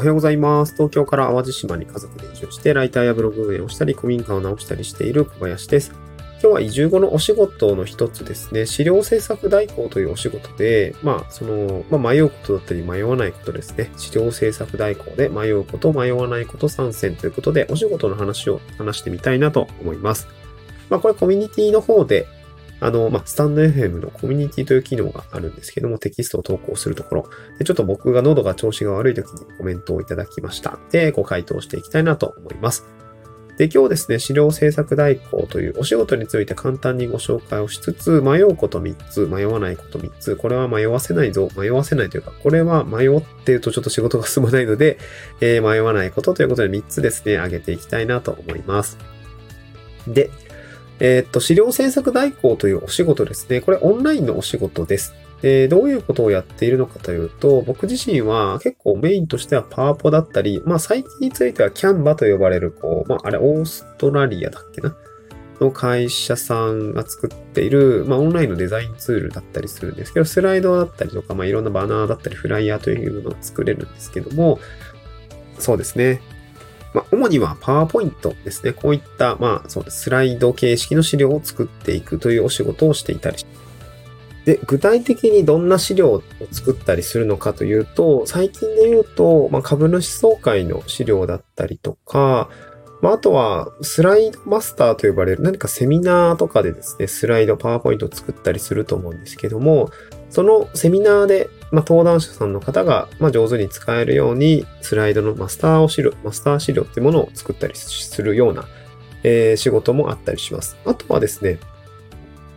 おはようございます。東京から淡路島に家族で移住して、ライターやブログ運営をしたり、古民家を直したりしている小林です。今日は移住後のお仕事の一つですね、資料制作代行というお仕事で、まあ、その、まあ、迷うことだったり迷わないことですね。資料制作代行で迷うこと、迷わないこと参戦ということで、お仕事の話を話してみたいなと思います。まあ、これコミュニティの方で、あの、まあ、スタンド FM のコミュニティという機能があるんですけども、テキストを投稿するところ、でちょっと僕が喉が調子が悪い時にコメントをいただきました。で、ご回答していきたいなと思います。で、今日ですね、資料制作代行というお仕事について簡単にご紹介をしつつ、迷うこと3つ、迷わないこと3つ、これは迷わせないぞ、迷わせないというか、これは迷ってるとちょっと仕事が進まないので、えー、迷わないことということで3つですね、挙げていきたいなと思います。で、えー、っと、資料制作代行というお仕事ですね。これオンラインのお仕事です。で、どういうことをやっているのかというと、僕自身は結構メインとしてはパワポだったり、まあ最近についてはキャンバと呼ばれる、こう、まああれオーストラリアだっけな？の会社さんが作っている、まあオンラインのデザインツールだったりするんですけど、スライドだったりとか、まあいろんなバナーだったりフライヤーというものを作れるんですけども、そうですね。まあ、主にはパワーポイントですね。こういった、まあ、そうです。スライド形式の資料を作っていくというお仕事をしていたりしで、具体的にどんな資料を作ったりするのかというと、最近で言うと、まあ、株主総会の資料だったりとか、まあ、あとは、スライドマスターと呼ばれる何かセミナーとかでですね、スライド、パワーポイントを作ったりすると思うんですけども、そのセミナーでまあ、登壇者さんの方が、まあ、上手に使えるように、スライドのマスターを資料、マスター資料っていうものを作ったりするような、えー、仕事もあったりします。あとはですね、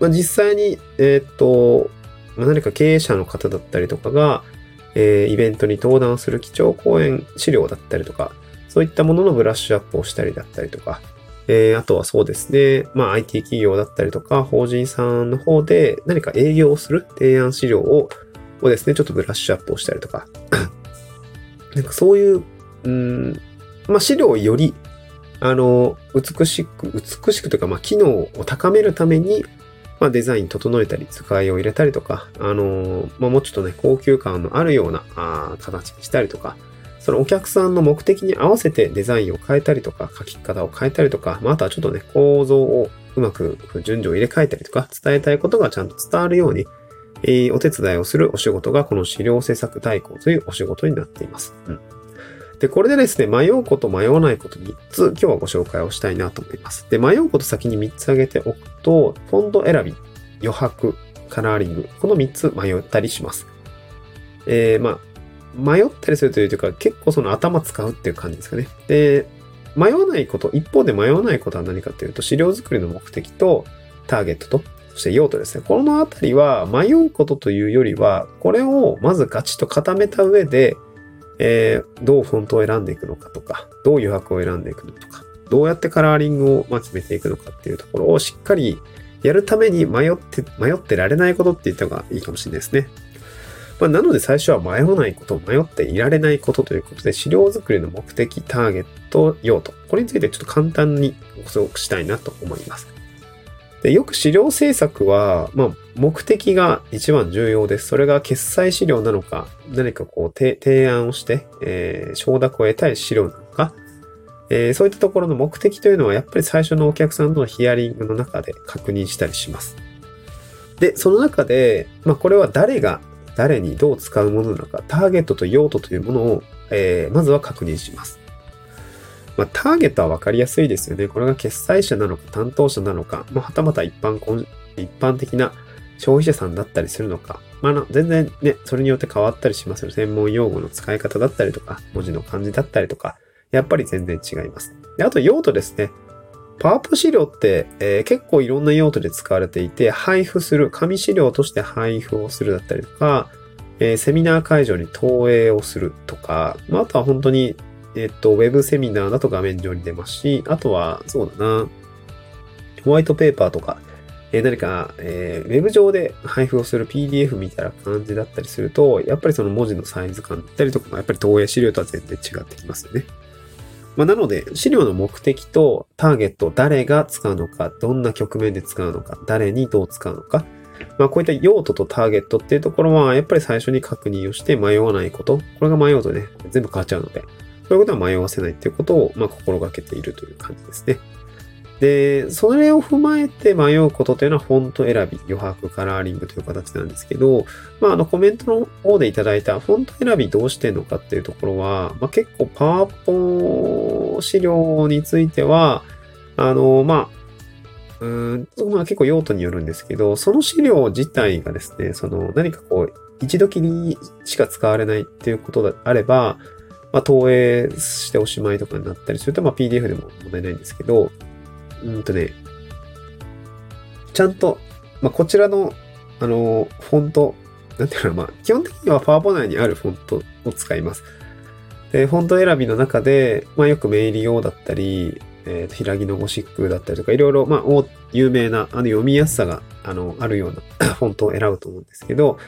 まあ、実際に、えー、っと、まあ、何か経営者の方だったりとかが、えー、イベントに登壇する基調講演資料だったりとか、そういったもののブラッシュアップをしたりだったりとか、えー、あとはそうですね、まあ IT 企業だったりとか、法人さんの方で何か営業をする提案資料ををですね、ちょっとブラッシュアップをしたりとか、なんかそういう、うん、まあ、資料をより、あの、美しく、美しくというか、まあ、機能を高めるために、まあ、デザイン整えたり、使いを入れたりとか、あの、まあ、もうちょっとね、高級感のあるようなあ形にしたりとか、そのお客さんの目的に合わせてデザインを変えたりとか、書き方を変えたりとか、まあ、あとはちょっとね、構造をうまく順序を入れ替えたりとか、伝えたいことがちゃんと伝わるように、えー、お手伝いをするお仕事がこの資料制作代行というお仕事になっています。うん。で、これでですね、迷うこと迷わないこと3つ今日はご紹介をしたいなと思います。で、迷うこと先に3つ挙げておくと、フォント選び、余白、カラーリング、この3つ迷ったりします。えー、まあ、迷ったりするというか、結構その頭使うっていう感じですかね。で、迷わないこと、一方で迷わないことは何かというと、資料作りの目的とターゲットとそして用途ですね。このあたりは迷うことというよりは、これをまずガチと固めた上で、えー、どうフォントを選んでいくのかとか、どう余白を選んでいくのとか、どうやってカラーリングを決めていくのかっていうところをしっかりやるために迷って、迷ってられないことって言った方がいいかもしれないですね。まあ、なので最初は迷わないこと、迷っていられないことということで、資料作りの目的、ターゲット、用途、これについてちょっと簡単にご紹介したいなと思います。でよく資料制作は、まあ、目的が一番重要です。それが決済資料なのか、何かこう提案をして、えー、承諾を得たい資料なのか、えー、そういったところの目的というのは、やっぱり最初のお客さんとのヒアリングの中で確認したりします。で、その中で、まあ、これは誰が誰にどう使うものなのか、ターゲットと用途というものを、えー、まずは確認します。まあ、ターゲットは分かりやすいですよね。これが決済者なのか担当者なのか、まあ、はたまた一般、一般的な消費者さんだったりするのか、まあ、全然ね、それによって変わったりしますよ。専門用語の使い方だったりとか、文字の漢字だったりとか、やっぱり全然違います。であと用途ですね。パワーポ資料って、えー、結構いろんな用途で使われていて、配布する、紙資料として配布をするだったりとか、えー、セミナー会場に投影をするとか、まあ、あとは本当にえっと、ウェブセミナーだと画面上に出ますし、あとは、そうだな、ホワイトペーパーとか、えー、何か、えー、ウェブ上で配布をする PDF みたいな感じだったりすると、やっぱりその文字のサイズ感だったりとかも、やっぱり投影資料とは全然違ってきますよね。まあ、なので、資料の目的とターゲット、誰が使うのか、どんな局面で使うのか、誰にどう使うのか、まあ、こういった用途とターゲットっていうところは、やっぱり最初に確認をして迷わないこと。これが迷うとね、全部変わっちゃうので、そういうことは迷わせないっていうことを、まあ、心がけているという感じですね。で、それを踏まえて迷うことというのはフォント選び、余白、カラーリングという形なんですけど、まあ、あのコメントの方でいただいたフォント選びどうしてんのかっていうところは、まあ、結構パワポ資料については、あの、まあ、うん、まあ結構用途によるんですけど、その資料自体がですね、その何かこう、一度きりしか使われないっていうことであれば、まあ、投影しておしまいとかになったりすると、まあ、PDF でも問題ないんですけど、うんとね、ちゃんと、まあ、こちらの、あの、フォント、なんていうのまあ、基本的にはパワポ内にあるフォントを使います。で、フォント選びの中で、まあ、よくメイリオだったり、えっ、ー、と、平木のゴシックだったりとか、いろいろ、まあ、有名な、あの、読みやすさが、あの、あるような フォントを選ぶと思うんですけど、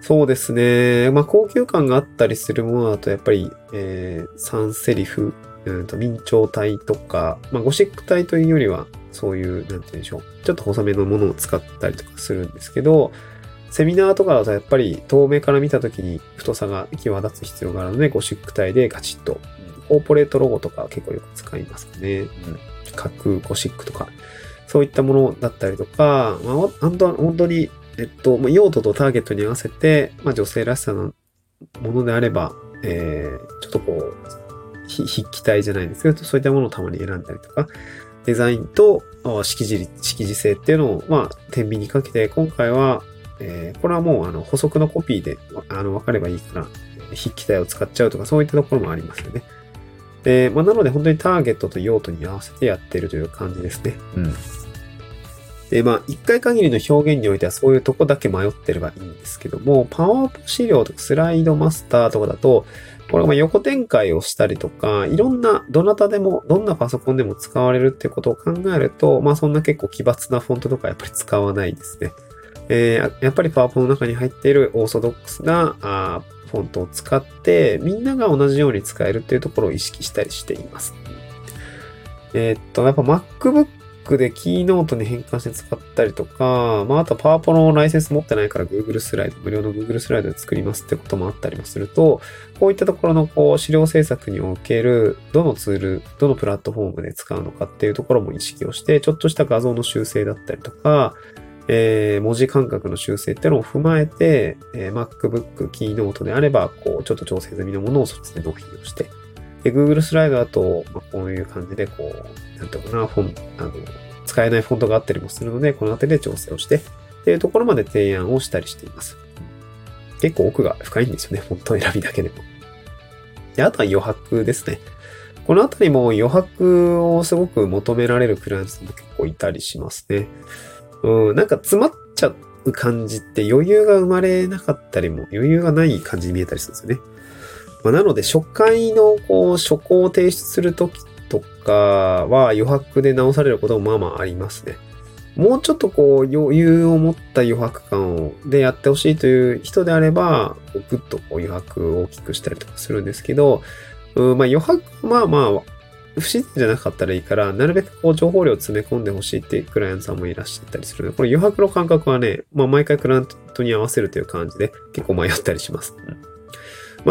そうですね。まあ、高級感があったりするものだと、やっぱり、えー、サンセリフうんと明朝体とか、まあ、ゴシック体というよりは、そういう、なんて言うんでしょう。ちょっと細めのものを使ったりとかするんですけど、セミナーとかだとやっぱり遠目から見た時に太さが際立つ必要があるので、ゴシック体でガチッと、コーポレートロゴとか結構よく使いますね。うん。角ゴシックとか、そういったものだったりとか、まあ、本当本当に、えっと、用途とターゲットに合わせて、まあ、女性らしさのものであれば、えー、ちょっとこう、筆記体じゃないんですけど、そういったものをたまに選んだりとか、デザインと識字識字性っていうのを、まあ、天秤にかけて、今回は、えー、これはもう、あの、補足のコピーで、あの、わかればいいから、筆記体を使っちゃうとか、そういったところもありますよね。で、まあ、なので本当にターゲットと用途に合わせてやってるという感じですね。うん。で、まあ、一回限りの表現においてはそういうとこだけ迷ってればいいんですけども、パワーポ資料とかスライドマスターとかだと、これが横展開をしたりとか、いろんな、どなたでも、どんなパソコンでも使われるってことを考えると、まあそんな結構奇抜なフォントとかやっぱり使わないですね。えー、やっぱりパワポの中に入っているオーソドックスなあフォントを使って、みんなが同じように使えるっていうところを意識したりしています。えー、っと、やっぱ MacBook Mac でキーノートに変換して使ったりとか、まあ、あとパワポのライセンス持ってないから Google スライド、無料の Google スライドで作りますってこともあったりもすると、こういったところのこう資料制作におけるどのツール、どのプラットフォームで使うのかっていうところも意識をして、ちょっとした画像の修正だったりとか、えー、文字感覚の修正っていうのを踏まえて、えー、MacBook、キーノートであれば、こう、ちょっと調整済みのものをそっちで納品をして、で、Google スライドだと、まあ、こういう感じで、こう、なんていうかな、フォン、あの、使えないフォントがあったりもするので、この辺りで調整をして、っていうところまで提案をしたりしています。結構奥が深いんですよね、フォント選びだけでも。で、あとは余白ですね。このあたりも余白をすごく求められるクライアントも結構いたりしますね。うん、なんか詰まっちゃう感じって余裕が生まれなかったりも、余裕がない感じに見えたりするんですよね。まあ、なので、初回のこう、初稿を提出するときとかは余白で直されることもまあまあありますね。もうちょっとこう余裕を持った余白感をでやってほしいという人であれば、ぐっとこう余白を大きくしたりとかするんですけど、うんまあ余白まあまあ不自然じゃなかったらいいから、なるべくこう情報量を詰め込んでほしいっていうクライアントさんもいらっしゃったりするので、これ余白の感覚はね、まあ毎回クライアントに合わせるという感じで結構迷ったりします。うん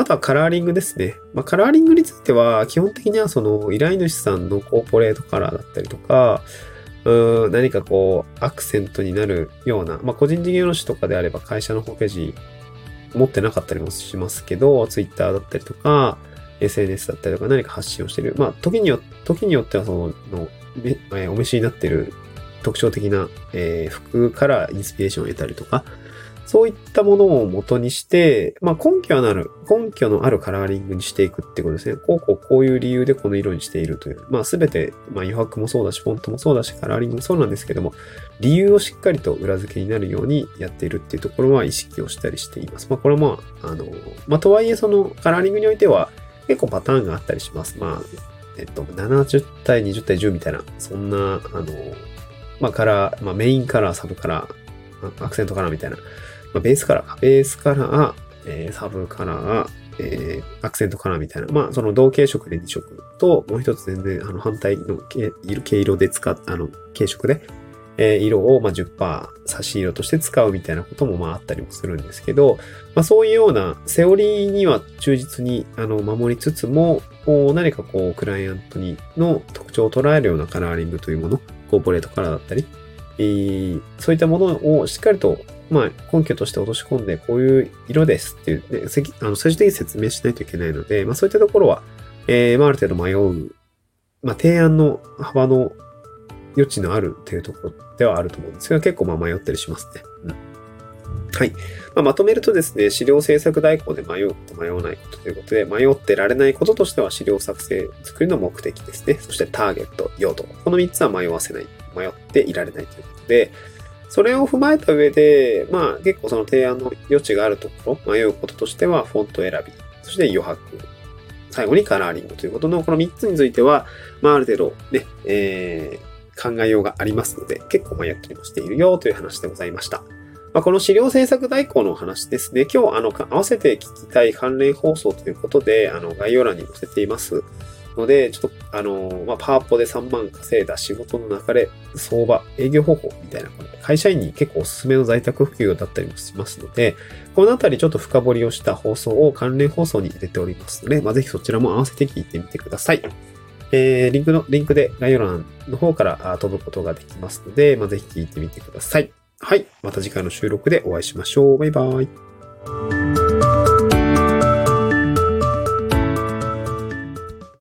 あとはカラーリングですね。まあ、カラーリングについては、基本的にはその依頼主さんのコーポレートカラーだったりとか、う何かこう、アクセントになるような、まあ、個人事業主とかであれば会社のホームページ持ってなかったりもしますけど、Twitter だったりとか、SNS だったりとか何か発信をしている。まあ、時によ時によってはその、お召しになっている特徴的な、えー、服からインスピレーションを得たりとか、そういったものを元にして、まあ、根拠のある、根拠のあるカラーリングにしていくってことですね。こうこうこういう理由でこの色にしているという。まあ、すべて、まあ、余白もそうだし、フォントもそうだし、カラーリングもそうなんですけども、理由をしっかりと裏付けになるようにやっているっていうところは意識をしたりしています。まあ、これも、あの、まあ、とはいえそのカラーリングにおいては結構パターンがあったりします。まあ、えっと、70対20対10みたいな、そんな、あの、まあ、カラー、まあ、メインカラー、サブカラー、アクセントカラーみたいな、まあ、ベースカラーか、ベースカラー、えー、サブカラー、えー、アクセントカラーみたいな、まあ、その同系色で2色と、もう一つ全然、あの、反対のいる毛色で使っ、あの、系色で、えー色をまあ10%差し色として使うみたいなこともまああったりもするんですけど、まあそういうようなセオリーには忠実にあの守りつつも、こう何かこうクライアントにの特徴を捉えるようなカラーリングというもの、コーポレートカラーだったり、えーそういったものをしっかりとまあ、根拠として落とし込んで、こういう色ですっていう、ね、せきあの最終的に説明しないといけないので、まあそういったところは、えーまあある程度迷う、まあ提案の幅の余地のあるっていうところではあると思うんですが、結構まあ迷ったりしますね。うん。はい。まあ、まとめるとですね、資料制作代行で迷うこと迷わないことということで、迷ってられないこととしては資料作成作りの目的ですね。そしてターゲット、用途。この3つは迷わせない。迷っていられないということで、それを踏まえた上で、まあ結構その提案の余地があるところ、迷うこととしてはフォント選び、そして余白、最後にカラーリングということのこの3つについては、まあある程度ね、えー考えようがありますので、結構迷ったりもしているよという話でございました。まあ、この資料制作代行の話ですね、今日あの合わせて聞きたい関連放送ということで、あの概要欄に載せていますので、ちょっとあの、まあ、パワポで3万稼いだ仕事の流れ、相場、営業方法みたいな、この会社員に結構おすすめの在宅普及だったりもしますので、このあたりちょっと深掘りをした放送を関連放送に入れておりますので、まあ、ぜひそちらも合わせて聞いてみてください。えー、リンクの、リンクで概要欄の方から飛ぶことができますので、まあ、ぜひ聞いてみてください。はい。また次回の収録でお会いしましょう。バイバイ。